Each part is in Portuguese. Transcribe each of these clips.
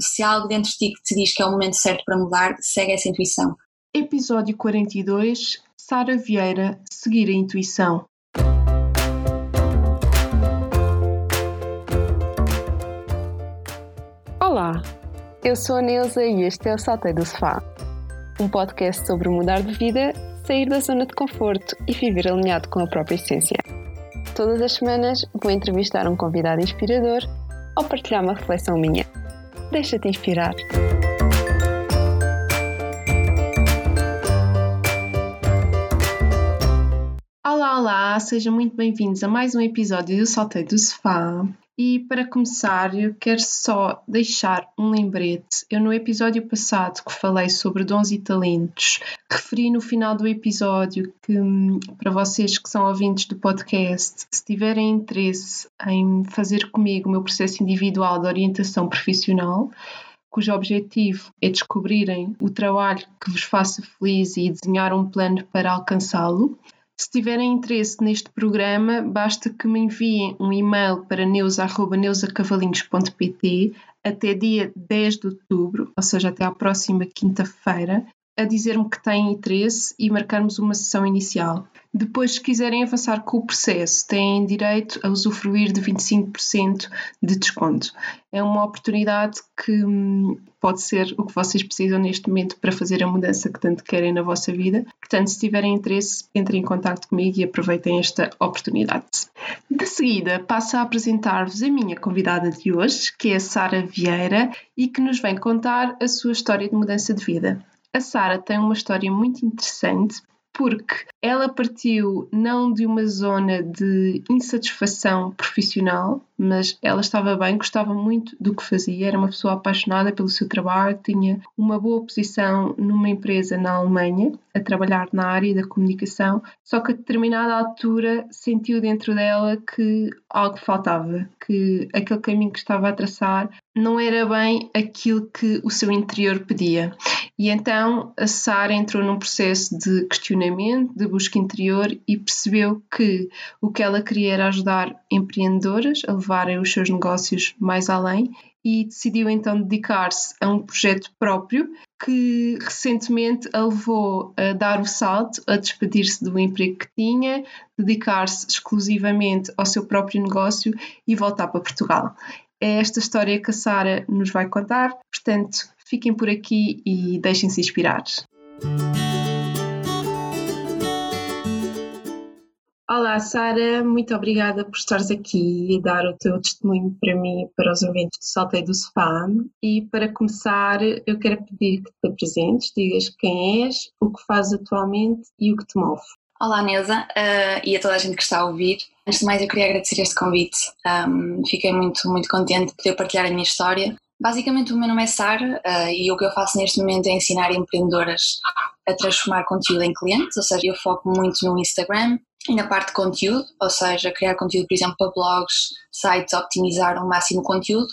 Se há algo dentro de ti que te diz que é o momento certo para mudar, segue essa intuição. Episódio 42 Sara Vieira Seguir a Intuição. Olá, eu sou a Neuza e este é o Saltei do Sofá, um podcast sobre mudar de vida, sair da zona de conforto e viver alinhado com a própria essência. Todas as semanas vou entrevistar um convidado inspirador ou partilhar uma reflexão minha. Deixa-te inspirar. Olá, olá, sejam muito bem-vindos a mais um episódio do Saltei do Sofá. E para começar, eu quero só deixar um lembrete. Eu, no episódio passado que falei sobre dons e talentos, referi no final do episódio que, para vocês que são ouvintes do podcast, se tiverem interesse em fazer comigo o meu processo individual de orientação profissional, cujo objetivo é descobrirem o trabalho que vos faça feliz e desenhar um plano para alcançá-lo. Se tiverem interesse neste programa, basta que me enviem um e-mail para neusa.neusacavalinhos.pt até dia 10 de outubro, ou seja, até à próxima quinta-feira, a dizer-me que têm interesse e marcarmos uma sessão inicial. Depois, se quiserem avançar com o processo, têm direito a usufruir de 25% de desconto. É uma oportunidade que hum, pode ser o que vocês precisam neste momento para fazer a mudança que tanto querem na vossa vida. Portanto, se tiverem interesse, entrem em contato comigo e aproveitem esta oportunidade. De seguida, passo a apresentar-vos a minha convidada de hoje, que é a Sara Vieira, e que nos vem contar a sua história de mudança de vida. A Sara tem uma história muito interessante porque ela partiu não de uma zona de insatisfação profissional, mas ela estava bem, gostava muito do que fazia, era uma pessoa apaixonada pelo seu trabalho, tinha uma boa posição numa empresa na Alemanha, a trabalhar na área da comunicação, só que a determinada altura sentiu dentro dela que algo faltava, que aquele caminho que estava a traçar não era bem aquilo que o seu interior pedia. E então a Sara entrou num processo de questionamento, de busca interior e percebeu que o que ela queria era ajudar empreendedoras a levarem os seus negócios mais além e decidiu então dedicar-se a um projeto próprio que recentemente a levou a dar o salto, a despedir-se do emprego que tinha, dedicar-se exclusivamente ao seu próprio negócio e voltar para Portugal. É esta história que a Sara nos vai contar, portanto, fiquem por aqui e deixem-se inspirar. Olá, Sara, muito obrigada por estares aqui e dar o teu testemunho para mim e para os ouvintes do Saltei do Sofá. E para começar, eu quero pedir que te apresentes, digas quem és, o que fazes atualmente e o que te move. Olá, Neuza, uh, e a toda a gente que está a ouvir. Antes de mais, eu queria agradecer este convite. Um, fiquei muito, muito contente de poder partilhar a minha história. Basicamente, o meu nome é Sara uh, e o que eu faço neste momento é ensinar empreendedoras a transformar conteúdo em clientes, ou seja, eu foco muito no Instagram e na parte de conteúdo, ou seja, criar conteúdo, por exemplo, para blogs, sites, optimizar ao máximo o conteúdo,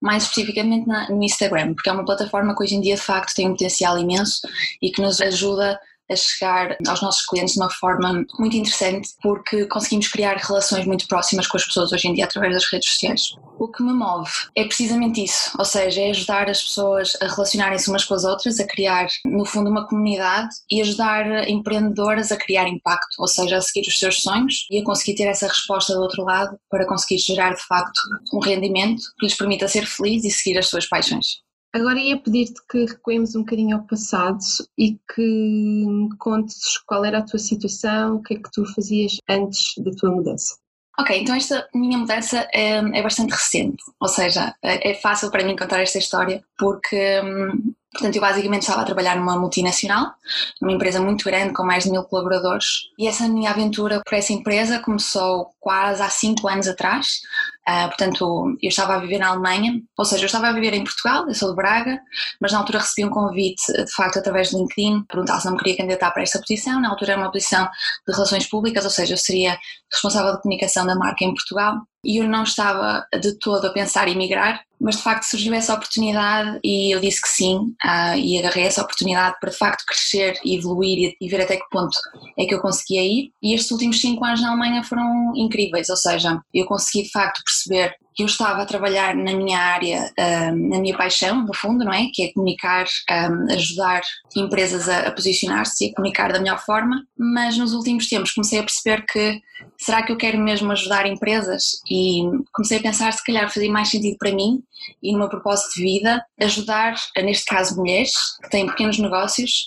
mais especificamente na, no Instagram, porque é uma plataforma que hoje em dia de facto tem um potencial imenso e que nos ajuda a chegar aos nossos clientes de uma forma muito interessante, porque conseguimos criar relações muito próximas com as pessoas hoje em dia através das redes sociais. O que me move é precisamente isso, ou seja, é ajudar as pessoas a relacionarem-se umas com as outras, a criar, no fundo, uma comunidade e ajudar empreendedoras a criar impacto, ou seja, a seguir os seus sonhos e a conseguir ter essa resposta do outro lado para conseguir gerar de facto um rendimento que lhes permita ser feliz e seguir as suas paixões. Agora ia pedir-te que recuemos um bocadinho ao passado e que me contes qual era a tua situação, o que é que tu fazias antes da tua mudança. Ok, então esta minha mudança é, é bastante recente, ou seja, é, é fácil para mim contar esta história porque hum, Portanto, eu basicamente estava a trabalhar numa multinacional, numa empresa muito grande com mais de mil colaboradores, e essa minha aventura por essa empresa começou quase há cinco anos atrás. Uh, portanto, eu estava a viver na Alemanha, ou seja, eu estava a viver em Portugal, eu sou de Braga, mas na altura recebi um convite, de facto, através do LinkedIn, perguntar se não me queria candidatar para esta posição. Na altura era uma posição de relações públicas, ou seja, eu seria responsável de comunicação da marca em Portugal e eu não estava de todo a pensar em migrar, mas de facto surgiu essa oportunidade e eu disse que sim uh, e agarrei essa oportunidade para de facto crescer e evoluir e, e, ver até que ponto é que eu conseguia ir. E estes últimos cinco anos na Alemanha foram incríveis, ou seja, eu consegui de facto perceber que eu estava a trabalhar na minha área, um, na minha paixão, no fundo, não é? Que é comunicar, um, ajudar empresas a posicionar-se e a comunicar da melhor forma, mas nos últimos tempos comecei a perceber que será que eu quero mesmo ajudar empresas? E comecei a pensar se calhar fazia mais sentido para mim e no meu propósito de vida ajudar, neste caso, mulheres que têm pequenos negócios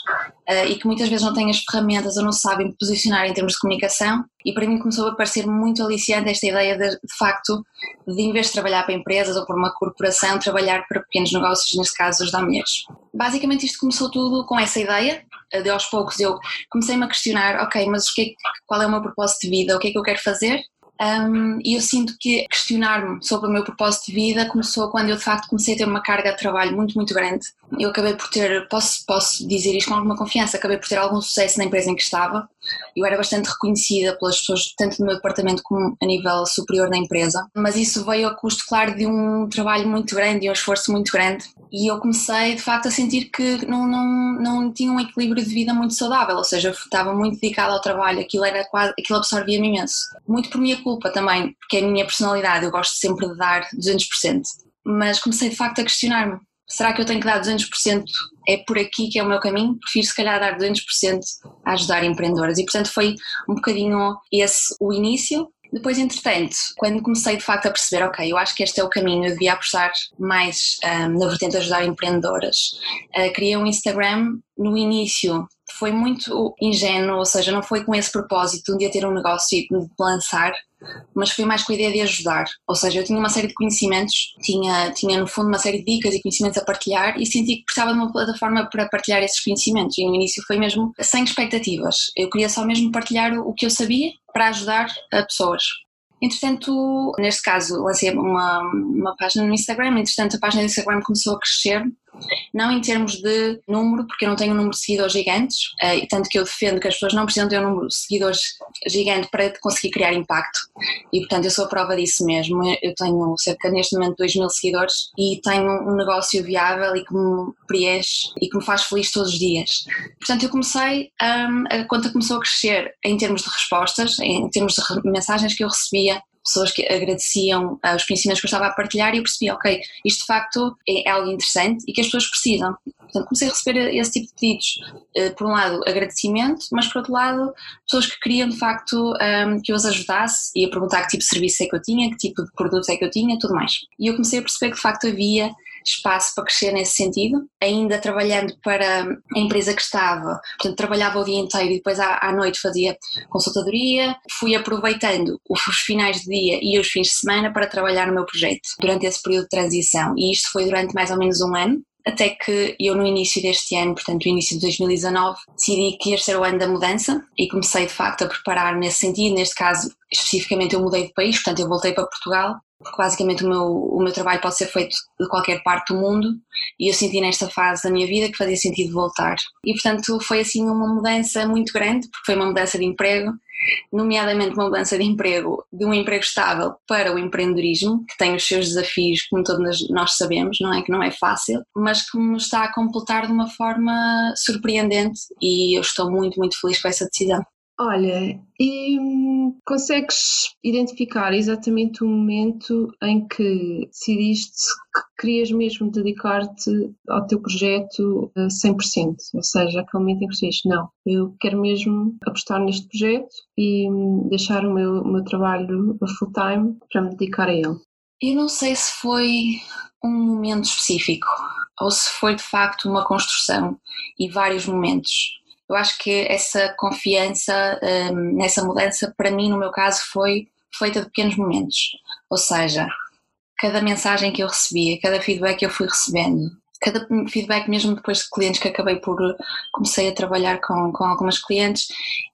uh, e que muitas vezes não têm as ferramentas ou não sabem posicionar em termos de comunicação. E para mim começou a parecer muito aliciante esta ideia de, de facto, de em vez de trabalhar para empresas ou para uma corporação, trabalhar para pequenos negócios, neste caso, ajudar mulheres. Basicamente isto começou tudo com essa ideia, de aos poucos eu comecei-me a questionar, ok, mas o que é, qual é o meu propósito de vida, o que é que eu quero fazer? Um, e eu sinto que questionar-me sobre o meu propósito de vida começou quando eu de facto comecei a ter uma carga de trabalho muito, muito grande. Eu acabei por ter, posso, posso dizer isto com alguma confiança, acabei por ter algum sucesso na empresa em que estava. Eu era bastante reconhecida pelas pessoas, tanto no meu departamento como a nível superior na empresa, mas isso veio a custo, claro, de um trabalho muito grande e um esforço muito grande. E eu comecei, de facto, a sentir que não, não, não tinha um equilíbrio de vida muito saudável, ou seja, estava muito dedicada ao trabalho, aquilo, era quase, aquilo absorvia-me imenso. Muito por minha culpa também, porque é a minha personalidade, eu gosto sempre de dar 200%. Mas comecei, de facto, a questionar-me será que eu tenho que dar 200%? É por aqui que é o meu caminho? Prefiro se calhar dar 200% a ajudar empreendedoras. E portanto foi um bocadinho esse o início. Depois, entretanto, quando comecei de facto a perceber, ok, eu acho que este é o caminho, eu devia apostar mais um, na vertente de ajudar empreendedoras, uh, criei um Instagram no início foi muito ingênuo, ou seja, não foi com esse propósito de um dia ter um negócio e de lançar, mas foi mais com a ideia de ajudar. Ou seja, eu tinha uma série de conhecimentos, tinha, tinha no fundo uma série de dicas e conhecimentos a partilhar e senti que precisava de uma plataforma para partilhar esses conhecimentos. E no início foi mesmo sem expectativas. Eu queria só mesmo partilhar o que eu sabia para ajudar a pessoas. Entretanto, neste caso, lancei uma, uma página no Instagram, entretanto, a página do Instagram começou a crescer não em termos de número, porque eu não tenho um número de seguidores gigantes, uh, tanto que eu defendo que as pessoas não precisam ter um número de seguidores gigante para conseguir criar impacto. E portanto eu sou a prova disso mesmo. Eu tenho cerca neste momento 2 mil seguidores e tenho um negócio viável e que me preenche e que me faz feliz todos os dias. Portanto eu comecei, um, a conta começou a crescer em termos de respostas, em termos de mensagens que eu recebia pessoas que agradeciam uh, os conhecimentos que eu estava a partilhar e eu percebi, ok, isto de facto é algo interessante e que as pessoas precisam. Portanto, comecei a receber esse tipo de pedidos. Uh, por um lado, agradecimento, mas por outro lado, pessoas que queriam de facto um, que eu as ajudasse e a perguntar que tipo de serviço é que eu tinha, que tipo de produtos é que eu tinha, tudo mais. E eu comecei a perceber que de facto havia espaço para crescer nesse sentido, ainda trabalhando para a empresa que estava, portanto trabalhava o dia inteiro e depois à, à noite fazia consultadoria, fui aproveitando os finais de dia e os fins de semana para trabalhar no meu projeto durante esse período de transição. E isto foi durante mais ou menos um ano, até que eu no início deste ano, portanto no início de 2019, decidi que este era o ano da mudança e comecei de facto a preparar nesse sentido, neste caso especificamente eu mudei de país, portanto eu voltei para Portugal basicamente o meu, o meu trabalho pode ser feito de qualquer parte do mundo e eu senti nesta fase da minha vida que fazia sentido voltar. E portanto foi assim uma mudança muito grande, porque foi uma mudança de emprego, nomeadamente uma mudança de emprego, de um emprego estável para o empreendedorismo, que tem os seus desafios, como todos nós sabemos, não é que não é fácil, mas que me está a completar de uma forma surpreendente e eu estou muito, muito feliz com essa decisão. Olha, e hum, consegues identificar exatamente o momento em que decidiste que querias mesmo dedicar-te ao teu projeto a 100%? Ou seja, aquele momento em que disseste, não, eu quero mesmo apostar neste projeto e hum, deixar o meu, o meu trabalho a full time para me dedicar a ele. Eu não sei se foi um momento específico ou se foi de facto uma construção e vários momentos eu acho que essa confiança um, nessa mudança, para mim, no meu caso, foi feita de pequenos momentos. Ou seja, cada mensagem que eu recebia, cada feedback que eu fui recebendo, cada feedback mesmo depois de clientes que acabei por comecei a trabalhar com, com algumas clientes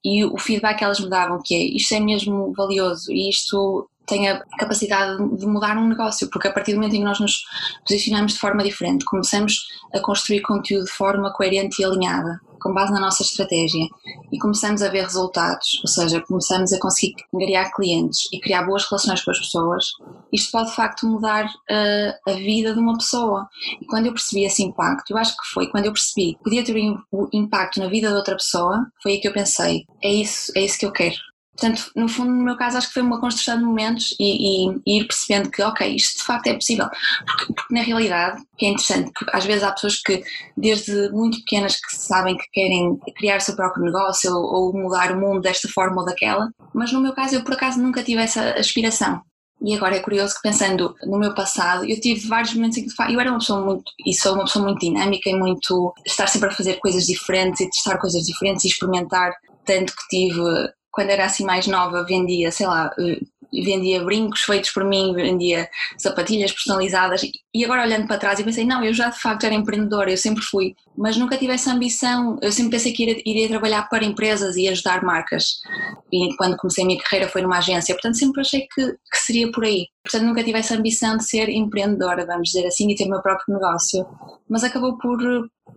e o feedback que elas me davam que é isto é mesmo valioso e isto tem a capacidade de mudar um negócio, porque a partir do momento em que nós nos posicionamos de forma diferente, começamos a construir conteúdo de forma coerente e alinhada, com base na nossa estratégia, e começamos a ver resultados, ou seja, começamos a conseguir criar clientes e criar boas relações com as pessoas, isto pode de facto mudar uh, a vida de uma pessoa. E quando eu percebi esse impacto, eu acho que foi quando eu percebi que podia ter um impacto na vida de outra pessoa, foi aí que eu pensei: é isso, é isso que eu quero Portanto, no fundo, no meu caso, acho que foi uma construção de momentos e, e, e ir percebendo que, ok, isto de facto é possível. Porque, porque, na realidade, que é interessante, porque às vezes há pessoas que, desde muito pequenas, que sabem que querem criar o seu próprio negócio ou, ou mudar o mundo desta forma ou daquela, mas no meu caso, eu por acaso nunca tive essa aspiração. E agora é curioso que pensando no meu passado, eu tive vários momentos em que eu era uma pessoa muito, e sou uma pessoa muito dinâmica e muito, estar sempre a fazer coisas diferentes e testar coisas diferentes e experimentar, tanto que tive quando era assim mais nova, vendia, sei lá, eh, vendia brincos feitos por mim, vendia sapatilhas personalizadas. E agora olhando para trás eu pensei, não, eu já de facto era empreendedora, eu sempre fui, mas nunca tive essa ambição, eu sempre pensei que iria, iria trabalhar para empresas e ajudar marcas. E quando comecei a minha carreira foi numa agência, portanto sempre achei que, que seria por aí, portanto nunca tive essa ambição de ser empreendedora, vamos dizer assim, e ter o meu próprio negócio, mas acabou por,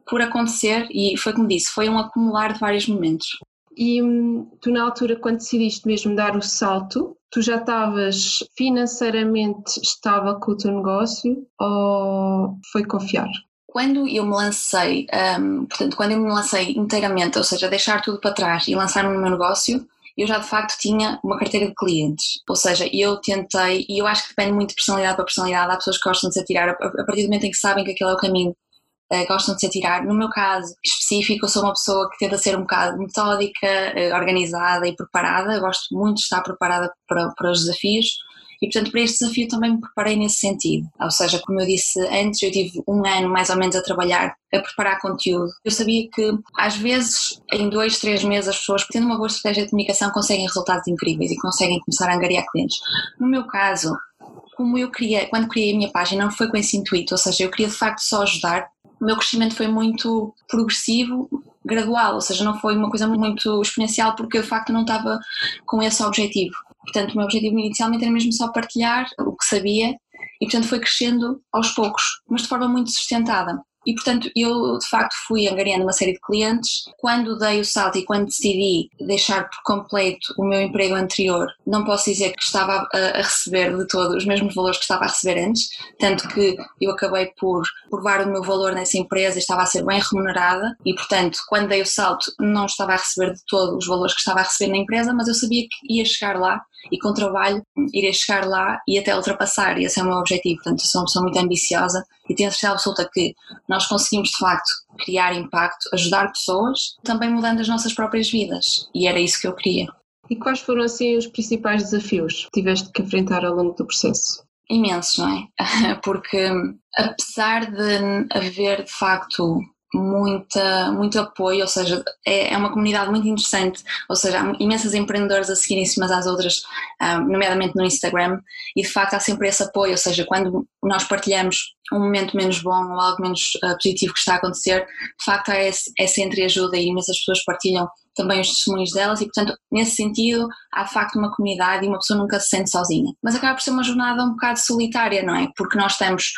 por acontecer e foi como disse, foi um acumular de vários momentos. E hum, tu, na altura, quando decidiste mesmo dar o salto, tu já estavas financeiramente estável com o teu negócio ou foi confiar? Quando eu me lancei, um, portanto, quando eu me lancei inteiramente, ou seja, deixar tudo para trás e lançar-me no meu negócio, eu já de facto tinha uma carteira de clientes. Ou seja, eu tentei, e eu acho que depende muito de personalidade para personalidade, há pessoas que gostam de se atirar a partir do momento em que sabem que aquele é o caminho uh, gostam de se atirar. No meu caso específico, eu sou uma pessoa que tenta ser um bocado metódica, uh, organizada e preparada. Eu gosto muito de estar preparada para, para os desafios. E, portanto, para este desafio também me preparei nesse sentido. Ou seja, como eu disse antes, eu tive um ano mais ou menos a trabalhar, a preparar conteúdo. Eu sabia que, às vezes, em dois, três meses, as pessoas, tendo uma boa estratégia de comunicação, conseguem resultados incríveis e conseguem começar a angariar clientes. No meu caso, como eu queria, quando criei a minha página, não foi com esse intuito, ou seja, eu queria de facto só ajudar o meu crescimento foi muito progressivo, gradual, ou seja, não foi uma coisa muito exponencial porque eu de facto não estava com esse objetivo. Portanto, o meu objetivo inicialmente era mesmo só partilhar o que sabia e, portanto, foi crescendo aos poucos, mas de forma muito sustentada. E, portanto, eu de facto fui angariando uma série de clientes. Quando dei o salto e quando decidi deixar por completo o meu emprego anterior, não posso dizer que estava a, receber de todo os mesmos valores que estava a receber antes, tanto que eu acabei por provar o meu valor nessa empresa e estava a ser bem remunerada. E, portanto, quando dei o salto, não estava a receber de todo os valores que estava a receber na empresa, mas eu sabia que ia chegar lá e com trabalho irei chegar lá e até ultrapassar, e esse é o meu objetivo. Portanto, sou uma pessoa muito ambiciosa e tenho a certeza absoluta que nós conseguimos de facto criar impacto, ajudar pessoas, também mudando as nossas próprias vidas, e era isso que eu queria. E quais foram assim os principais desafios que tiveste que enfrentar ao longo do processo? Imensos, não é? Porque apesar de haver de facto muita, muito apoio, ou seja, é, é uma comunidade muito interessante, ou seja, há imensas empreendedoras a seguirem-se umas às outras, ah, nomeadamente no Instagram, e de facto há sempre esse apoio, ou seja, quando nós partilhamos um momento menos bom ou algo menos uh, positivo que está a acontecer, de facto há esse, essa entreajuda e imensas pessoas partilham também os testemunhos delas e, portanto, nesse sentido, há de facto uma comunidade e uma pessoa nunca se sente sozinha. Mas acaba por ser uma jornada um bocado solitária, não é? Porque nós estamos,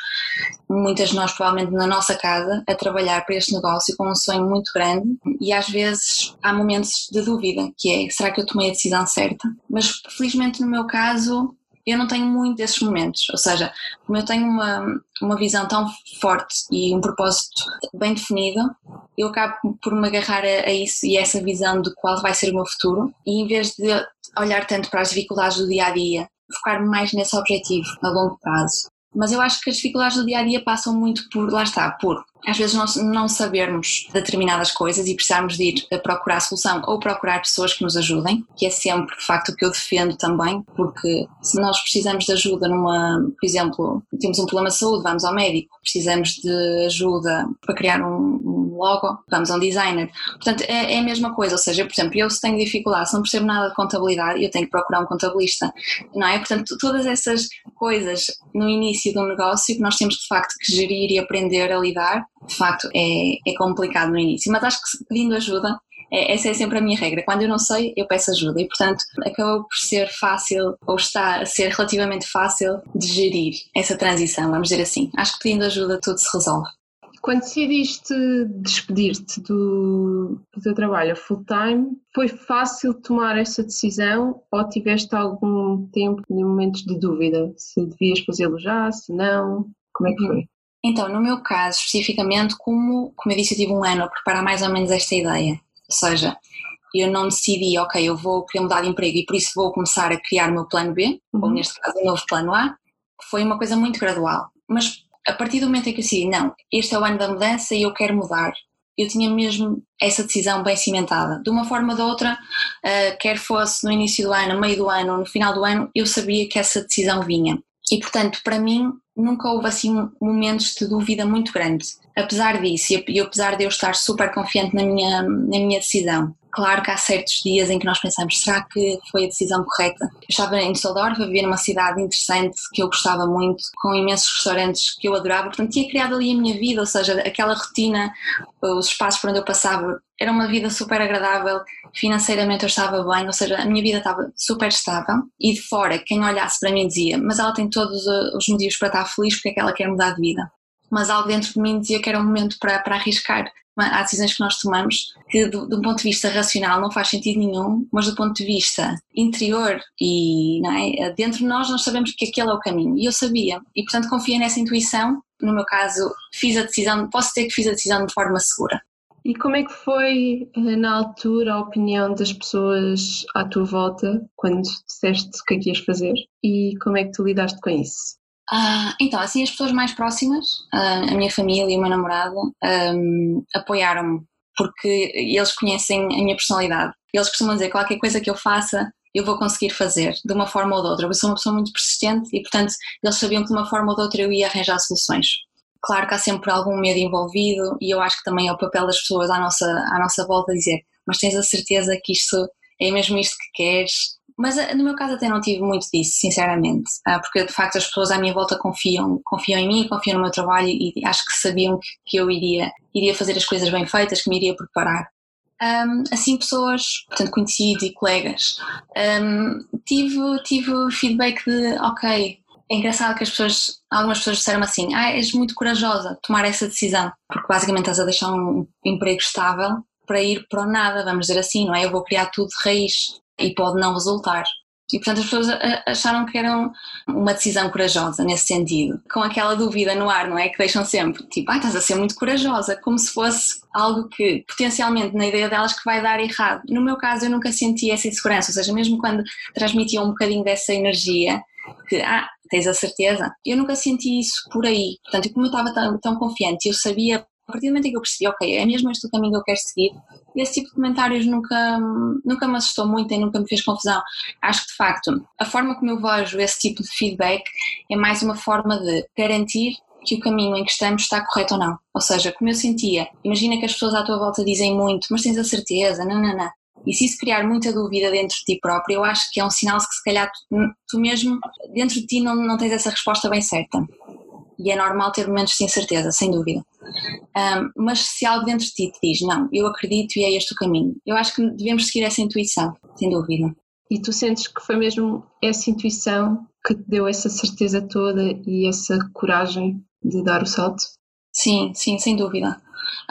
muitas de nós provavelmente na nossa casa, a trabalhar para este negócio com um sonho muito grande e às vezes há momentos de dúvida, que é, será que eu tomei a decisão certa? Mas felizmente no meu caso, eu não tenho muito desses momentos, ou seja, como eu tenho uma, uma visão tão forte e um propósito bem definido, eu acabo por me agarrar a, a isso e a essa visão de qual vai ser o meu futuro e em vez de olhar tanto para as dificuldades do dia a dia, focar mais nesse objetivo a longo prazo. Mas eu acho que as dificuldades do dia a dia passam muito por, lá está, por às vezes nós não sabermos determinadas coisas e precisarmos de ir a procurar solução ou procurar pessoas que nos ajudem, que é sempre de facto o que eu defendo também, porque se nós precisamos de ajuda numa, por exemplo, temos um problema de saúde, vamos ao médico, precisamos de ajuda para criar um, logo, vamos a um designer. Portanto, é, é, a mesma coisa, ou seja, por exemplo, eu se tenho dificuldade, se não percebo nada de contabilidade, eu tenho que procurar um contabilista, não é? Portanto, todas essas coisas no início um negócio que nós temos de facto que gerir e aprender a lidar, de facto é, é complicado no início, mas acho que pedindo ajuda é, essa é sempre a minha regra. Quando eu não sei, eu peço ajuda e, portanto, acabou por ser fácil, ou está a ser relativamente fácil, de gerir essa transição, vamos dizer assim. Acho que pedindo ajuda tudo se resolve. Quando decidiste despedir-te do, do teu trabalho full-time, foi fácil tomar essa decisão ou tiveste algum tempo de momentos de dúvida? Se devias fazê-lo já, se não? Como é que foi? Então, no meu caso, especificamente, como, como eu disse, eu tive um ano a preparar mais ou menos esta ideia. Ou seja, eu não decidi, ok, eu vou querer mudar de emprego e por isso vou começar a criar o meu plano B, uhum. ou neste caso o novo plano A, foi uma coisa muito gradual. Mas a partir do momento em que eu decidi, não, este é o ano da mudança e eu quero mudar, eu tinha mesmo essa decisão bem cimentada. De uma forma ou de outra, uh, quer fosse no início do ano, no meio do ano ou no final do ano, eu sabia que essa decisão vinha. E portanto, para mim, nunca houve assim momentos de dúvida muito grande. Apesar disso, e apesar de eu estar super confiante na minha, na minha decisão, Claro que há certos dias em que nós pensamos, será que foi a decisão correta? Eu estava em Düsseldorf a viver numa cidade interessante que eu gostava muito, com imensos restaurantes que eu adorava, portanto tinha criado ali a minha vida, ou seja, aquela rotina, os espaços por onde eu passava, era uma vida super agradável, financeiramente eu estava bem, ou seja, a minha vida estava super estável e de fora quem olhasse para mim dizia, mas ela tem todos os motivos para estar feliz porque é que ela quer mudar de vida mas algo dentro de mim dizia que era um momento para, para arriscar. Há decisões que nós tomamos que, do, um ponto de vista racional, não faz sentido nenhum, mas do ponto de vista interior e é? dentro de nós, nós sabemos que aquele é o caminho. E eu sabia. E, portanto, confiei nessa intuição. No meu caso, fiz a decisão, posso dizer que fiz a decisão de forma segura. E como é que foi, eh, na altura, a opinião das pessoas à tua volta quando disseste o que é que ias fazer? E como é que tu lidaste com isso? Ah, então, assim, as pessoas mais próximas, ah, a minha família e o meu namorado, um, apoiaram-me, porque eles conhecem a minha personalidade. Eles costumam dizer qualquer coisa que eu faça, eu vou conseguir fazer, de uma forma ou de outra. Eu sou uma pessoa muito persistente e, portanto, eles sabiam que de uma forma ou de outra eu ia arranjar soluções. Claro que há sempre algum medo envolvido e eu acho que também é o papel das pessoas à nossa, à nossa volta dizer mas tens a certeza que isto é mesmo isto que queres? Mas eh, no meu caso até não tive muito disso, sinceramente, ah, porque de facto as pessoas à minha volta confiam, confiam em mim, confiam no meu trabalho e acho que sabiam que eu iria, iria fazer as coisas bem feitas, que me iria preparar. Um, assim, pessoas, portanto, conhecidos e colegas, um, tive, tive feedback de, ok, é engraçado que as pessoas, algumas pessoas disseram assim, ah, és muito corajosa tomar essa decisão, porque basicamente estás a deixar um emprego estável para ir para o nada, vamos dizer assim, não é? Eu vou criar tudo de raiz e pode não resultar. E portanto as pessoas acharam que era uma decisão corajosa nesse sentido, com aquela dúvida no ar, não é? Que deixam sempre, tipo, ah, estás a ser muito corajosa, como se fosse algo que potencialmente na ideia delas que vai dar errado. No meu caso eu nunca senti essa insegurança, ou seja, mesmo quando transmitiam um bocadinho dessa energia, que, ah, tens a certeza, eu nunca senti isso por aí. Portanto, como eu estava tão, tão confiante, eu sabia a partir do momento em que eu percebi, ok, é mesmo este o caminho que eu quero seguir, esse tipo de comentários nunca, nunca me assustou muito e nunca me fez confusão. Acho que, de facto, a forma como eu vejo esse tipo de feedback é mais uma forma de garantir que o caminho em que estamos está correto ou não. Ou seja, como eu sentia, imagina que as pessoas à tua volta dizem muito, mas tens a certeza, não, não, não. E se isso criar muita dúvida dentro de ti próprio, eu acho que é um sinal que se calhar tu, tu mesmo, dentro de ti, não, não tens essa resposta bem certa e é normal ter momentos de incerteza, sem dúvida. Um, mas se algo dentro de ti te diz, não, eu acredito e é este o caminho, eu acho que devemos seguir essa intuição, sem dúvida. E tu sentes que foi mesmo essa intuição que te deu essa certeza toda e essa coragem de dar o salto? Sim, sim, sem dúvida.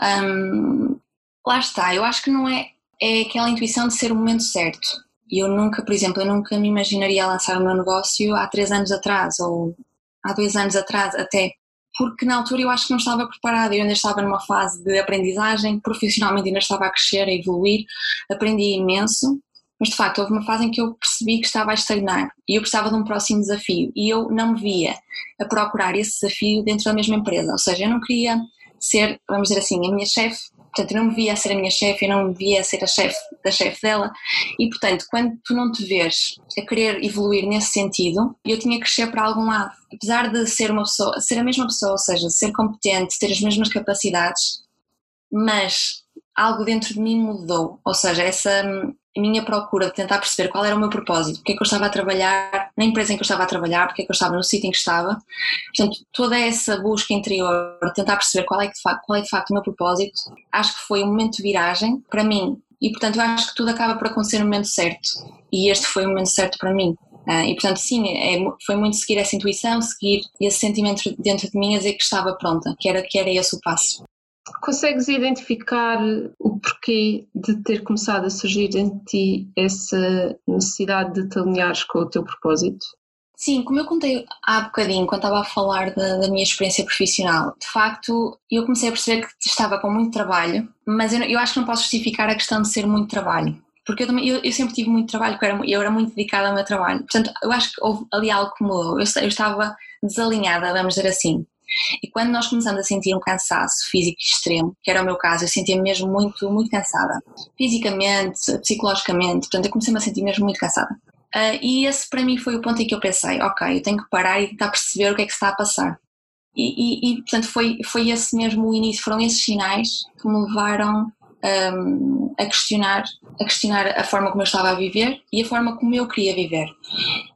Um, lá está, eu acho que não é, é aquela intuição de ser o momento certo. Eu nunca, por exemplo, eu nunca me imaginaria lançar o meu negócio há três anos atrás ou há dois anos atrás até, porque na altura eu acho que não estava preparada, eu ainda estava numa fase de aprendizagem, profissionalmente ainda estava a crescer, a evoluir, aprendi imenso, mas de facto houve uma fase em que eu percebi que estava a estagnar e eu precisava de um próximo desafio e eu não me via a procurar esse desafio dentro da mesma empresa, ou seja, eu não queria ser, vamos dizer assim, a minha chefe Portanto, eu não me via a ser a minha chefe, eu não me via a ser a chefe da chefe dela. E, portanto, quando tu não te vês a querer evoluir nesse sentido, eu tinha que crescer para algum lado. Apesar de ser uma pessoa, ser a mesma pessoa, ou seja, ser competente, ter as mesmas capacidades, mas algo dentro de mim mudou. Ou seja, essa minha procura de tentar perceber qual era o meu propósito, porque é que eu estava a trabalhar na empresa em que eu estava a trabalhar, porque é que eu estava no sítio em que estava. Portanto, toda essa busca interior, tentar perceber qual é, de facto, qual é de facto o meu propósito, acho que foi um momento de viragem para mim. E, portanto, eu acho que tudo acaba por acontecer no momento certo. E este foi o momento certo para mim. Uh, e portanto, sim, é, foi muito seguir essa intuição, seguir esse sentimento dentro de mim a dizer que estava pronta, que era, que era esse o passo. Consegues identificar o porquê de ter começado a surgir em ti essa necessidade de te alinhares com o teu propósito? Sim, como eu contei há bocadinho, quando estava a falar da, da, minha experiência profissional, de facto eu comecei a perceber que estava com muito trabalho, mas eu, eu acho que não posso justificar a questão de ser muito trabalho. porque eu, também, eu, eu sempre tive muito trabalho, eu era, eu era muito dedicada ao meu trabalho. Portanto, eu acho que houve ali algo que mudou. Eu, eu estava desalinhada, vamos dizer assim. E quando nós começamos a sentir um cansaço físico extremo, que era o meu caso, eu sentia-me mesmo muito, muito cansada. Fisicamente, psicologicamente, portanto, eu comecei-me a sentir mesmo muito cansada. Uh, e esse para mim foi o ponto em que eu pensei, ok, eu tenho que parar e tentar perceber o que é que está a passar. E, e, e portanto foi, foi esse mesmo o início, foram esses sinais que me levaram um, a questionar a questionar a forma como eu estava a viver e a forma como eu queria viver.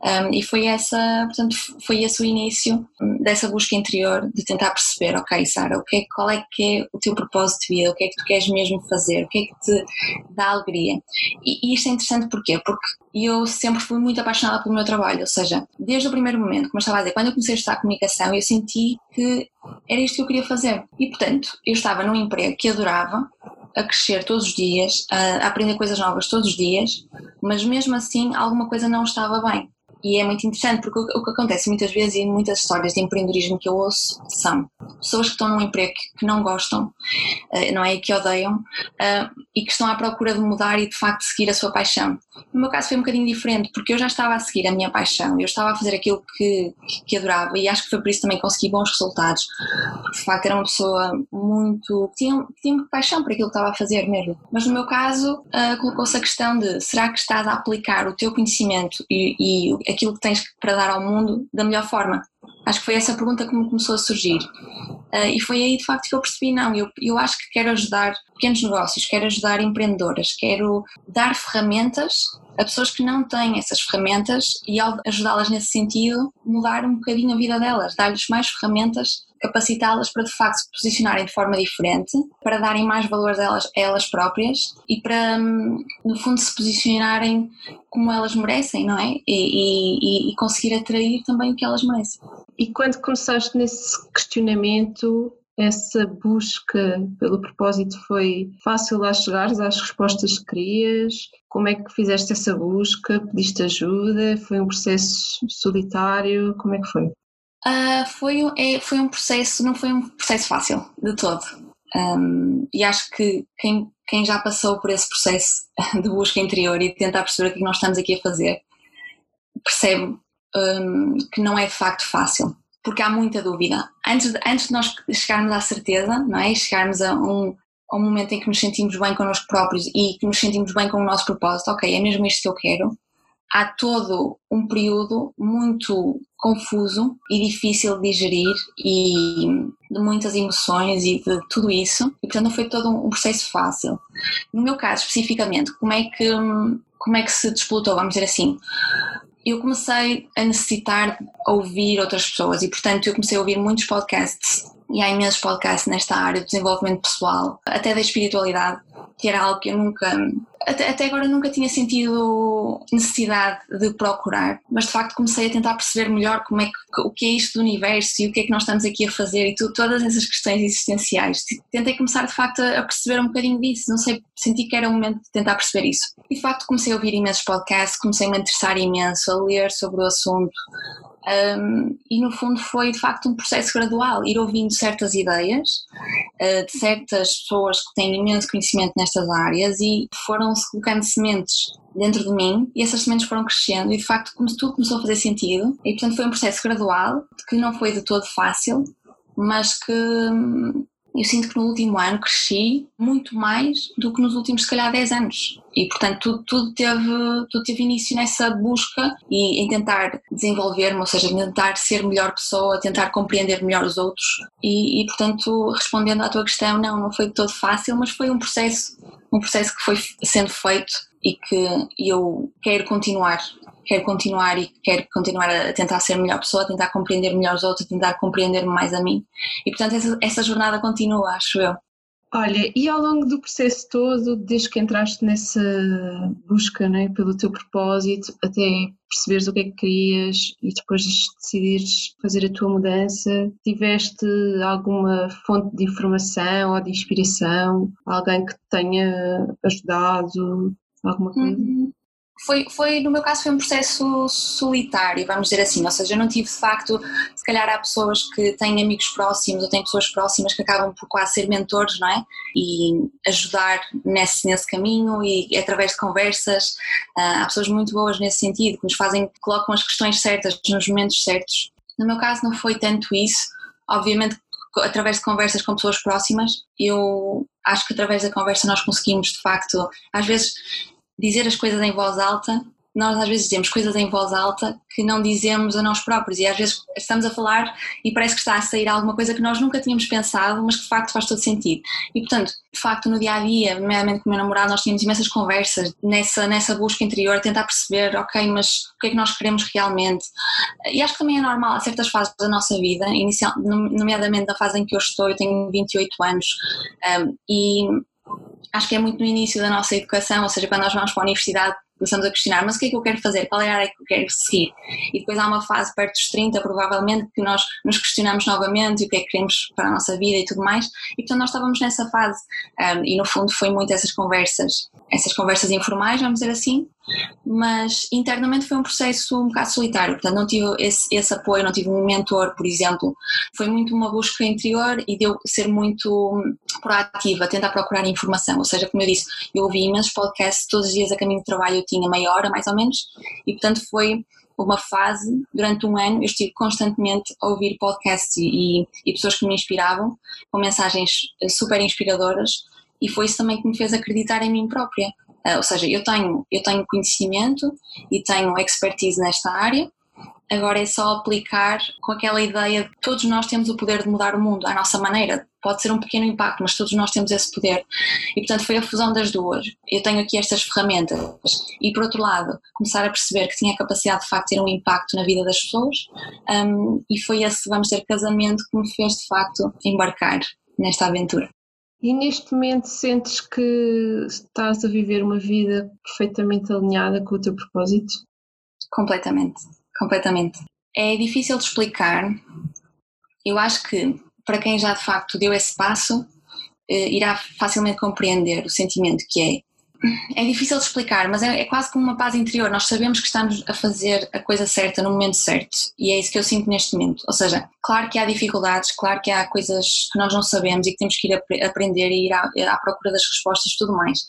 Um, e foi essa portanto foi esse o início dessa busca interior de tentar perceber ok Sara o que é, qual é que é o teu propósito de vida o que é que tu queres mesmo fazer? O que é que te dá alegria? E, e isto é interessante porquê? Porque eu sempre fui muito apaixonada pelo meu trabalho ou seja desde o primeiro momento como eu estava a dizer quando eu comecei a estudar comunicação eu senti que era isto que eu queria fazer. E portanto eu estava num emprego que adorava a crescer todos os dias, a aprender coisas novas todos os dias, mas mesmo assim alguma coisa não estava bem. E é muito interessante porque o que acontece muitas vezes e muitas histórias de empreendedorismo que eu ouço são pessoas que estão num emprego que não gostam, eh, não é? Que odeiam eh, e que estão à procura de mudar e de facto seguir a sua paixão. No meu caso foi um bocadinho diferente porque eu já estava a seguir a minha paixão, eu estava a fazer aquilo que, que adorava e acho que foi por isso também consegui bons resultados. De facto era uma pessoa muito. que tinha, que tinha paixão por aquilo que estava a fazer mesmo. Mas no meu caso uh, colocou-se a questão de será que estás a aplicar o teu conhecimento e, e aquilo que tens para dar ao mundo da melhor forma? Acho que foi essa pergunta que me começou a surgir. Uh, e foi aí de facto que eu percebi: não, eu, eu acho que quero ajudar pequenos negócios, quero ajudar empreendedoras, quero dar ferramentas a pessoas que não têm essas ferramentas e ao ajudá-las nesse sentido, mudar um bocadinho a vida delas, dar-lhes mais ferramentas capacitá-las para de facto se posicionarem de forma diferente, para darem mais valor delas, a elas próprias e para, hum, no fundo, se posicionarem como elas merecem, não é? E, e, e conseguir atrair também o que elas merecem. E quando começaste nesse questionamento, essa busca pelo propósito foi fácil a chegares às respostas que querias? Como é que fizeste essa busca? Pediste ajuda? Foi um processo solitário? Como é que foi? Uh, foi, é, foi um processo, não foi um processo fácil de todo. Um, e acho que quem, quem já passou por esse processo de busca interior e de tentar perceber o que é nós estamos aqui a fazer, percebe um, que não é de facto fácil, porque há muita dúvida. Antes de, antes de nós chegarmos à certeza, não é? chegarmos a um, um momento em que nos sentimos bem connosco próprios e que nos sentimos bem com o nosso propósito, ok, é mesmo isto que eu quero, há todo um período muito confuso e difícil de digerir e de muitas emoções e de tudo isso e portanto não foi todo um processo fácil. No meu caso especificamente, como é que como é que se despolutou, vamos dizer assim? Eu comecei a necessitar ouvir outras pessoas e portanto eu comecei a ouvir muitos podcasts e há imensos podcasts nesta área de desenvolvimento pessoal, até da espiritualidade, que era algo que eu nunca, até, até agora nunca tinha sentido necessidade de procurar, mas de facto comecei a tentar perceber melhor como é que, o que é isto do universo e o que é que nós estamos aqui a fazer e tu, todas essas questões existenciais. Tentei começar de facto a, perceber um bocadinho disso, não sei, senti que era o momento de tentar perceber isso. E de facto comecei a ouvir imensos podcasts, comecei a me interessar imenso, a ler sobre o assunto, um, e no fundo foi de facto um processo gradual, ir ouvindo certas ideias uh, de certas pessoas que têm imenso conhecimento nestas áreas e foram-se colocando sementes dentro de mim e essas sementes foram crescendo e de facto tudo começou a fazer sentido. E portanto foi um processo gradual que não foi de todo fácil mas que hum, eu sinto que no último ano cresci muito mais do que nos últimos, se calhar, 10 anos. E, portanto, tudo, tudo teve, tudo teve início nessa busca e em tentar desenvolver-me, ou seja, tentar ser melhor pessoa, tentar compreender melhor os outros. E, e, portanto, respondendo à tua questão, não, não foi de todo fácil, mas foi um processo, um processo que foi sendo feito e que eu quero continuar quero continuar e quero continuar a tentar ser melhor pessoa, a tentar compreender melhor os outros, a tentar compreender mais a mim. E portanto essa, essa jornada continua, acho eu. Olha, e ao longo do processo todo, desde que entraste nessa busca né, pelo teu propósito, até perceberes o que é que querias e depois decidires fazer a tua mudança, tiveste alguma fonte de informação ou de inspiração? Alguém que te tenha ajudado? Alguma coisa? Uhum. Foi, foi, no meu caso, foi um processo solitário, vamos dizer assim, ou seja, eu não tive de facto, se calhar há pessoas que têm amigos próximos ou têm pessoas próximas que acabam por quase ser mentores, não é? E ajudar nesse, nesse caminho e através de conversas, uh, há pessoas muito boas nesse sentido, que nos fazem, colocam as questões certas nos momentos certos. No meu caso não foi tanto isso, obviamente através de conversas com pessoas próximas, eu acho que através da conversa nós conseguimos de facto, às vezes dizer as coisas em voz alta, nós às vezes dizemos coisas em voz alta que não dizemos a nós próprios e às vezes estamos a falar e parece que está a sair alguma coisa que nós nunca tínhamos pensado, mas que de facto faz todo sentido. E portanto, de facto, no dia a dia, nomeadamente com o meu namorado, nós tínhamos imensas conversas nessa, nessa busca interior, tentar perceber, ok, mas o que é que nós queremos realmente? E acho que também é normal, há certas fases da nossa vida, inicial, nomeadamente na fase em que eu estou, eu tenho 28 anos, um, e acho que é muito no início da nossa educação, ou seja, quando nós vamos para a universidade começamos a questionar, mas o que é que eu quero fazer? Qual é a área que eu quero seguir? E depois há uma fase perto dos 30, provavelmente, que nós nos questionamos novamente o que é que queremos para a nossa vida e tudo mais. E portanto nós estávamos nessa fase um, e no fundo foi muito essas conversas, essas conversas informais, vamos dizer assim, mas internamente foi um processo um bocado solitário, portanto não tive esse, esse apoio, não tive um mentor, por exemplo. Foi muito uma busca interior e deu ser muito proativa, tentar procurar informação, ou seja, como eu disse, eu ouvi imensos podcasts todos os dias a caminho de trabalho, tinha meia hora mais ou menos, e portanto foi uma fase, durante um ano, eu estive constantemente a ouvir podcasts e, e, e pessoas que me inspiravam, com mensagens super inspiradoras, e foi isso também que me fez acreditar em mim própria. Uh, ou seja, eu tenho, eu tenho conhecimento e tenho expertise nesta área, agora é só aplicar com aquela ideia de todos nós temos o poder de mudar o mundo à nossa maneira. Pode ser um pequeno impacto, mas todos nós temos esse poder. E portanto foi a fusão das duas. Eu tenho aqui estas ferramentas e por outro lado começar a perceber que tinha a capacidade de facto ter um impacto na vida das pessoas um, e foi esse, vamos ter casamento que me fez de facto embarcar nesta aventura. E neste momento sentes que estás a viver uma vida perfeitamente alinhada com o teu propósito? Completamente, completamente. É difícil de explicar. Eu acho que para quem já de facto deu esse passo, eh, irá facilmente compreender o sentimento que é é difícil de explicar, mas é, é, quase como uma paz interior. Nós sabemos que estamos a fazer a coisa certa no momento certo e é isso que eu sinto neste momento. Ou seja, claro que há dificuldades, claro que há coisas que nós não sabemos e que temos que ir a, aprender e ir à, à procura das respostas e tudo mais.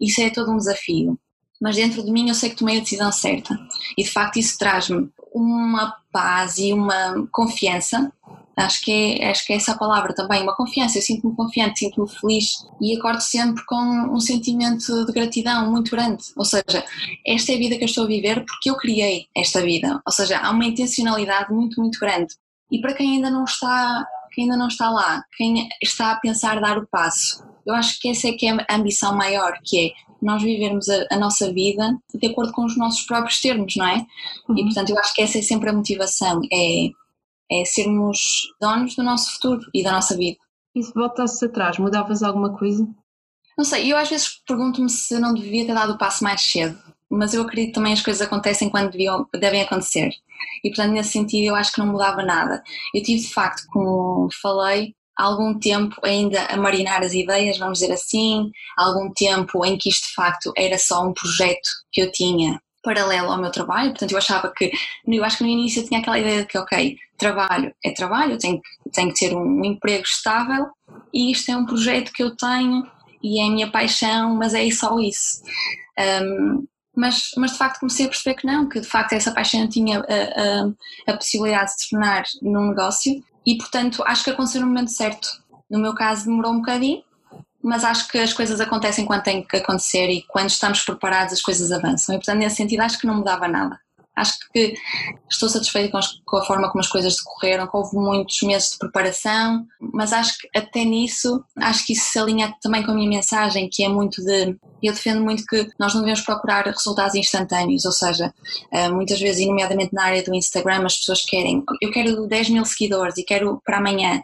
Isso é todo um desafio. Mas dentro de mim eu sei que tomei a decisão certa e de facto isso traz-me uma paz e uma confiança Acho que, é, acho que é essa a palavra também, uma confiança. Eu sinto-me confiante, sinto-me feliz e acordo sempre com um sentimento de gratidão muito grande. Ou seja, esta é a vida que eu estou a viver porque eu criei esta vida. Ou seja, há uma intencionalidade muito, muito grande. E para quem ainda não está, quem ainda não está lá, quem está a pensar dar o passo, eu acho que essa é que é a ambição maior, que é nós vivermos a, a, nossa vida de acordo com os nossos próprios termos, não é? Uhum. E portanto eu acho que essa é sempre a motivação, é é sermos donos do nosso futuro e da nossa vida. E se voltasses atrás, mudavas alguma coisa? Não sei, eu às vezes pergunto-me se não devia ter dado o passo mais cedo, mas eu acredito também as coisas acontecem quando deviam, devem acontecer. E portanto, nesse sentido, eu acho que não mudava nada. Eu tive de facto, como falei, algum tempo ainda a marinar as ideias, vamos dizer assim, algum tempo em que isto de facto era só um projeto que eu tinha paralelo ao meu trabalho, portanto eu achava que, eu acho que no início eu tinha aquela ideia de que, ok, trabalho é trabalho, tenho, tenho que ter um emprego estável e isto é um projeto que eu tenho e é a minha paixão, mas é só isso. Um, mas, mas de facto comecei a perceber que não, que de facto essa paixão tinha a, a, a possibilidade de se tornar num negócio e portanto acho que aconteceu no momento certo. No meu caso demorou um bocadinho, mas acho que as coisas acontecem quando têm que acontecer e quando estamos preparados as coisas avançam. E portanto, nesse sentido, acho que não mudava nada. Acho que estou satisfeita com, com, a forma como as coisas decorreram, que houve muitos meses de preparação, mas acho que até nisso, acho que isso se alinha também com a minha mensagem, que é muito de. Eu defendo muito que nós não devemos procurar resultados instantâneos, ou seja, eh, muitas vezes, e nomeadamente na área do Instagram, as pessoas querem, eu quero 10 mil seguidores e quero para amanhã,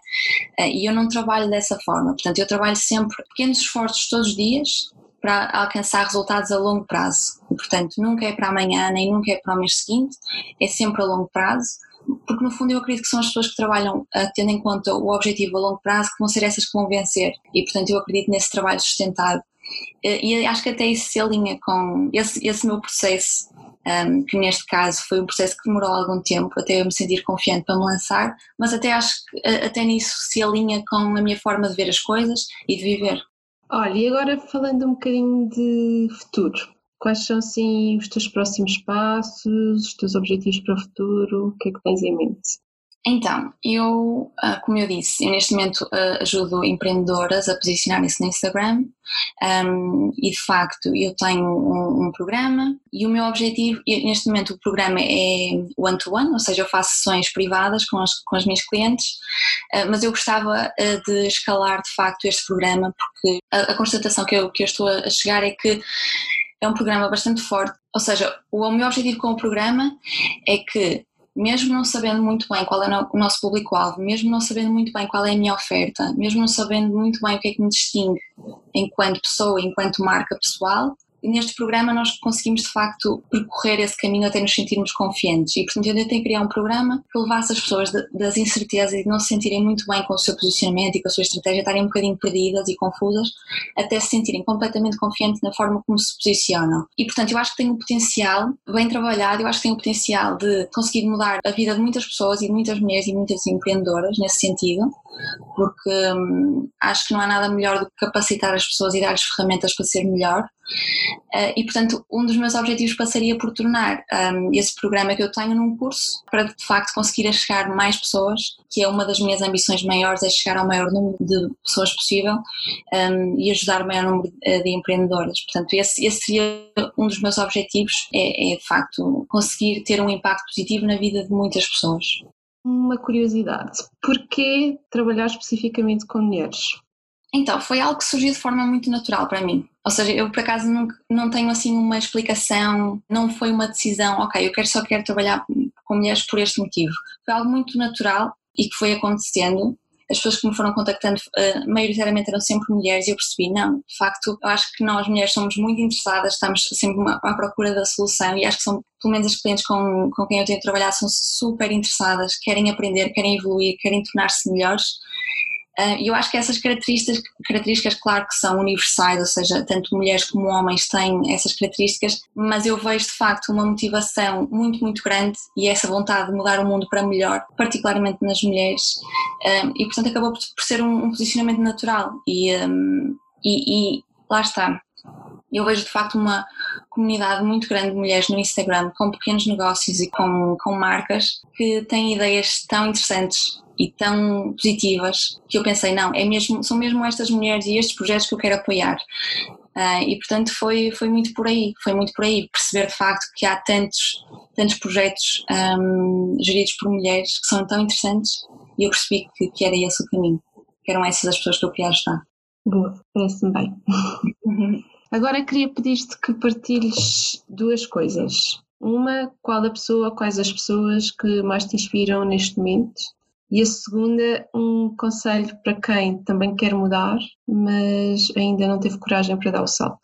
eh, e eu não trabalho dessa forma, portanto, eu trabalho sempre pequenos esforços todos os dias para alcançar resultados a longo prazo. Portanto, nunca é para amanhã, nem nunca é para o mês seguinte, é sempre a longo prazo, porque no fundo eu acredito que são as pessoas que trabalham uh, tendo em conta o objetivo a longo prazo que vão ser essas que vão vencer. E, portanto, eu acredito nesse trabalho sustentado e acho que até isso se alinha com esse, esse meu processo um, que neste caso foi um processo que demorou algum tempo até eu me sentir confiante para me lançar, mas até acho que até nisso se alinha com a minha forma de ver as coisas e de viver. Olha, e agora falando um bocadinho de futuro, quais são assim os teus próximos passos, os teus objetivos para o futuro, o que é que tens em mente? Então, eu, ah, como eu disse, eu neste momento ah, ajudo empreendedoras a posicionarem-se no Instagram um, e de facto eu tenho um, um, programa e o meu objetivo, neste momento o programa é one-to-one, -one, ou seja, eu faço sessões privadas com as, com as minhas clientes, uh, mas eu gostava de escalar de facto este programa porque a, a constatação que eu, que eu estou a chegar é que é um programa bastante forte, ou seja, o, o meu objetivo com o programa é que mesmo não sabendo muito bem qual é o nosso público-alvo, mesmo não sabendo muito bem qual é a minha oferta, mesmo não sabendo muito bem o que é que me distingue enquanto pessoa, enquanto marca pessoal, neste programa nós conseguimos de facto percorrer esse caminho até nos sentirmos confiantes e portanto eu tentei criar um programa que levasse as pessoas das incertezas e de não se sentirem muito bem com o seu posicionamento e com a sua estratégia, estarem um bocadinho perdidas e confusas, até se sentirem completamente confiantes na forma como se posicionam. E portanto eu acho que tem um potencial bem trabalhado, eu acho que tem um potencial de conseguir mudar a vida de muitas pessoas e de muitas mulheres e muitas empreendedoras nesse sentido, porque hum, acho que não há nada melhor do que capacitar as pessoas e dar-lhes ferramentas para ser melhor. Uh, e, portanto, um dos meus objetivos passaria por tornar um, esse programa que eu tenho num curso para, de facto, conseguir chegar mais pessoas, que é uma das minhas ambições maiores, é chegar ao maior número de pessoas possível um, e ajudar o maior número de, de empreendedoras. Portanto, esse, esse, seria um dos meus objetivos, é, é, de facto, conseguir ter um impacto positivo na vida de muitas pessoas. Uma curiosidade, porquê trabalhar especificamente com mulheres? Então, foi algo que surgiu de forma muito natural para mim. Ou seja, eu por acaso não, não tenho assim uma explicação, não foi uma decisão, ok, eu quero, só quero trabalhar com mulheres por este motivo. Foi algo muito natural e que foi acontecendo. As pessoas que me foram contactando, uh, maioritariamente eram sempre mulheres, e eu percebi, não, de facto, eu acho que nós mulheres somos muito interessadas, estamos sempre à procura da solução, e acho que são, pelo menos as clientes com, com quem eu tenho trabalhado, são super interessadas, querem aprender, querem evoluir, querem tornar-se melhores e eu acho que essas características, características, claro que são universais, ou seja, tanto mulheres como homens têm essas características, mas eu vejo de facto uma motivação muito, muito grande e essa vontade de mudar o mundo para melhor, particularmente nas mulheres, ah, e portanto acabou por ser um, posicionamento natural. E, um, e, e lá está. Eu vejo de facto uma comunidade muito grande de mulheres no Instagram com pequenos negócios e com, com marcas que têm ideias tão interessantes e tão positivas que eu pensei, não, é mesmo, são mesmo estas mulheres e estes projetos que eu quero apoiar. Uh, e portanto foi, foi muito por aí, foi muito por aí, perceber de facto que há tantos, tantos projetos um, geridos por mulheres que são tão interessantes e eu percebi que, que era esse o caminho, que eram essas as pessoas que eu queria ajudar. Boa, parece-me bem. Uhum. Agora queria pedir-te que partilhes duas coisas. Uma, qual a pessoa, quais as pessoas que mais te inspiram neste momento e a segunda, um conselho para quem também quer mudar, mas ainda não teve coragem para dar o salto.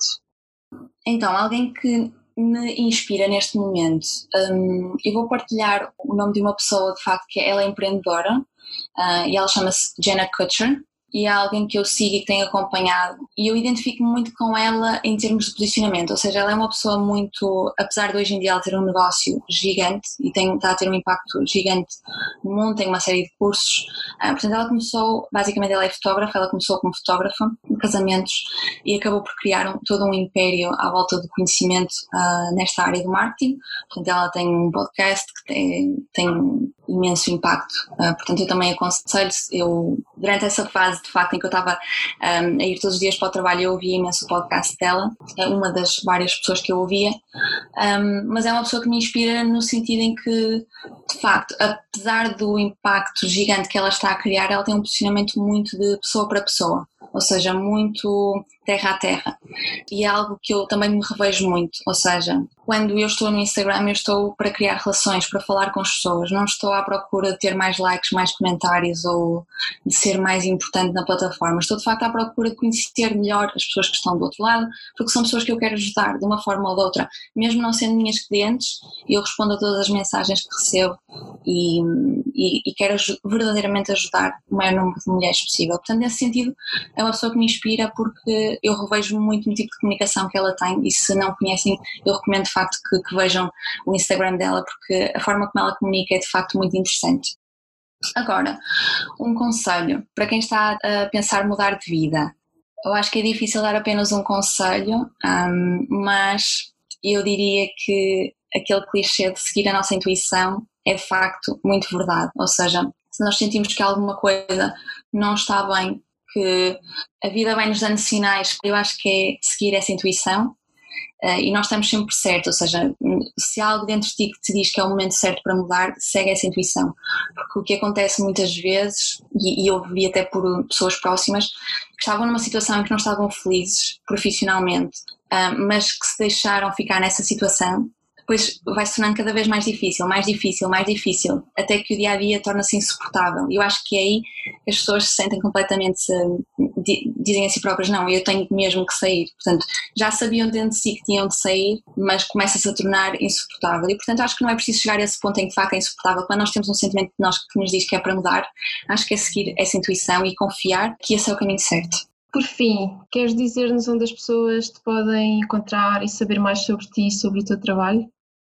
Então, alguém que me inspira neste momento, um, eu vou partilhar o nome de uma pessoa, de facto, que ela é empreendedora uh, e ela chama-se Jenna Kutcher e é alguém que eu sigo e que tenho acompanhado. E eu identifico-me muito com ela em termos de posicionamento, ou seja, ela é uma pessoa muito, apesar de hoje em dia ela ter um negócio gigante e tem, está a ter um impacto gigante no mundo, tem uma série de cursos, uh, portanto ela começou, basicamente ela é fotógrafa, ela começou como fotógrafa de casamentos e acabou por criar um, todo um império à volta do conhecimento uh, nesta área do marketing, portanto ela tem um podcast que tem, tem imenso impacto, uh, portanto eu também aconselho, eu durante essa fase de facto em que eu estava um, a ir todos os dias para o trabalho eu ouvia imenso o podcast dela, é uma das várias pessoas que eu ouvia, um, mas é uma pessoa que me inspira no sentido em que, de facto, apesar do impacto gigante que ela está a criar, ela tem um posicionamento muito de pessoa para pessoa, ou seja, muito terra a terra. E é algo que eu também me revejo muito, ou seja, quando eu estou no Instagram, eu estou para criar relações, para falar com as pessoas, não estou à procura de ter mais likes, mais comentários ou de ser mais importante na plataforma. Estou de facto à procura de conhecer melhor as pessoas que estão do outro lado, porque são pessoas que eu quero ajudar de uma forma ou de outra, mesmo não sendo minhas clientes, eu respondo a todas as mensagens que recebo e, e, e quero verdadeiramente ajudar o maior número de mulheres possível. Portanto, nesse sentido, é uma pessoa que me inspira porque eu revejo muito no tipo de comunicação que ela tem e se não conhecem, eu recomendo de facto que, que vejam o Instagram dela porque a forma como ela comunica é de facto muito interessante. Agora, um conselho para quem está a pensar mudar de vida. Eu acho que é difícil dar apenas um conselho, um, mas eu diria que aquele clichê de seguir a nossa intuição é de facto muito verdade. Ou seja, se nós sentimos que alguma coisa não está bem, que a vida vai nos dando sinais, eu acho que é seguir essa intuição uh, e nós estamos sempre certos, ou seja, se há algo dentro de ti que te diz que é o momento certo para mudar, segue essa intuição. Porque o que acontece muitas vezes, e, e eu vi até por pessoas próximas, que estavam numa situação em que não estavam felizes profissionalmente, uh, mas que se deixaram ficar nessa situação depois vai se tornando cada vez mais difícil, mais difícil, mais difícil, até que o dia a dia torna-se insuportável. E eu acho que é aí as pessoas se sentem completamente, dizem a si próprias: não, eu tenho mesmo que sair. Portanto, já sabiam dentro de si que tinham de sair, mas começa-se a tornar insuportável. E portanto, acho que não é preciso chegar a esse ponto em que de facto é insuportável. Quando nós temos um sentimento de nós que nos diz que é para mudar, acho que é seguir essa intuição e confiar que esse é o caminho certo. Por fim, queres dizer-nos onde as pessoas te podem encontrar e saber mais sobre ti e sobre o teu trabalho?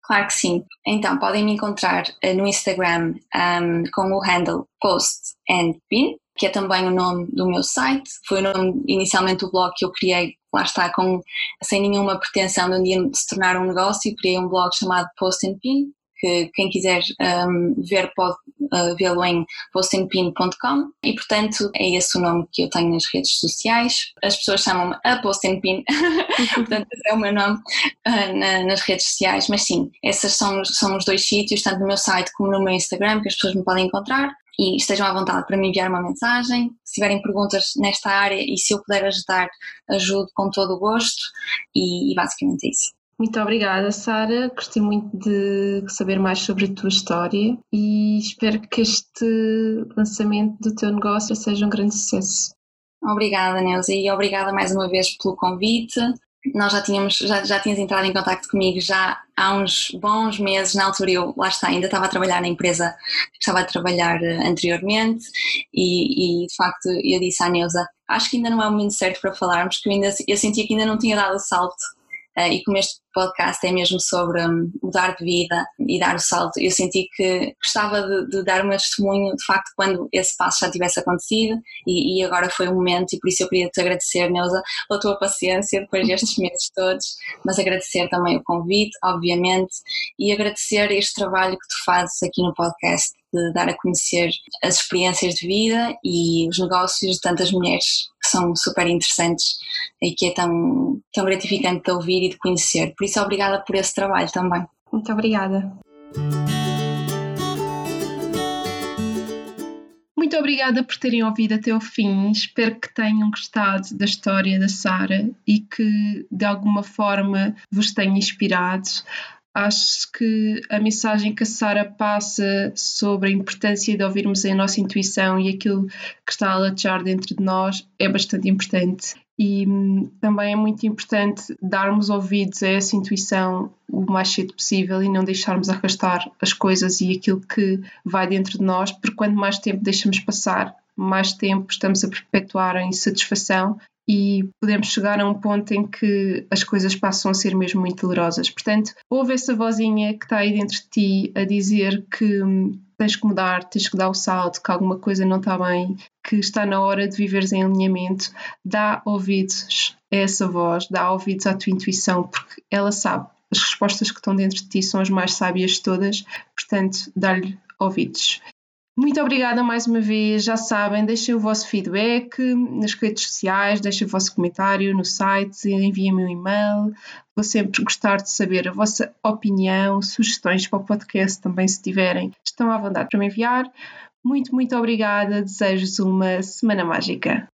Claro que sim. Então, podem me encontrar uh, no Instagram um, com o handle Post and Pin, que é também o nome do meu site. Foi o nome, inicialmente, do blog que eu criei, lá está, com, sem nenhuma pretensão de um dia se tornar um negócio. Criei um blog chamado Post and Pin, que quem quiser um, ver pode uh, vê-lo em postinpin.com e portanto é esse o nome que eu tenho nas redes sociais. As pessoas chamam-me a Postinpin, portanto é o meu nome uh, na, nas redes sociais, mas sim, esses são, são os dois sítios, tanto no meu site como no meu Instagram, que as pessoas me podem encontrar e estejam à vontade para me enviar uma mensagem. Se tiverem perguntas nesta área e se eu puder ajudar, ajudo com todo o gosto e, e basicamente é isso. Muito obrigada, Sara. Gostei muito de saber mais sobre a tua história e espero que este lançamento do teu negócio seja um grande sucesso. Obrigada, Neuza, e obrigada mais uma vez pelo convite. Nós já tínhamos, já, já tinhas entrado em contato comigo já há uns bons meses, na altura eu, lá está, ainda estava a trabalhar na empresa que estava a trabalhar eh, anteriormente e, e de facto eu disse à Neuza, acho que ainda não é o momento certo para falarmos, que eu, ainda, eu sentia que ainda não tinha dado o salto e como este podcast é mesmo sobre um, mudar de vida e dar o salto, eu senti que gostava de, de, dar meu testemunho de facto quando esse passo já tivesse acontecido e, e agora foi o momento e por isso eu queria te agradecer, Neuza, pela tua paciência depois destes meses todos, mas agradecer também o convite, obviamente, e agradecer este trabalho que tu fazes aqui no podcast de dar a conhecer as experiências de vida e os negócios de tantas mulheres que são super interessantes e que é tão, tão gratificante de ouvir e de conhecer. Por isso, obrigada por esse trabalho também. Muito obrigada. Muito obrigada por terem ouvido até ao fim. Espero que tenham gostado da história da Sara e que de alguma forma vos tenha inspirado Acho que a mensagem que a Sara passa sobre a importância de ouvirmos a nossa intuição e aquilo que está a latejar dentro de nós é bastante importante. E hum, também é muito importante darmos ouvidos a essa intuição o mais cedo possível e não deixarmos arrastar as coisas e aquilo que vai dentro de nós, porque quanto mais tempo deixamos passar, mais tempo estamos a perpetuar a insatisfação e podemos chegar a um ponto em que as coisas passam a ser mesmo muito dolorosas. Portanto, ouve essa vozinha que está aí dentro de ti a dizer que hum, tens que mudar, tens que dar o salto, que alguma coisa não está bem, que está na hora de viveres em alinhamento. Dá ouvidos a essa voz, dá ouvidos à tua intuição, porque ela sabe. As respostas que estão dentro de ti são as mais sábias de todas, portanto, dá-lhe ouvidos. Muito obrigada mais uma vez. Já sabem, deixem o vosso feedback nas redes sociais, deixem o vosso comentário no site, enviem-me um e-mail. Vou sempre gostar de saber a vossa opinião, sugestões para o podcast também, se tiverem. Estão à vontade para me enviar. Muito, muito obrigada. Desejo-vos uma semana mágica.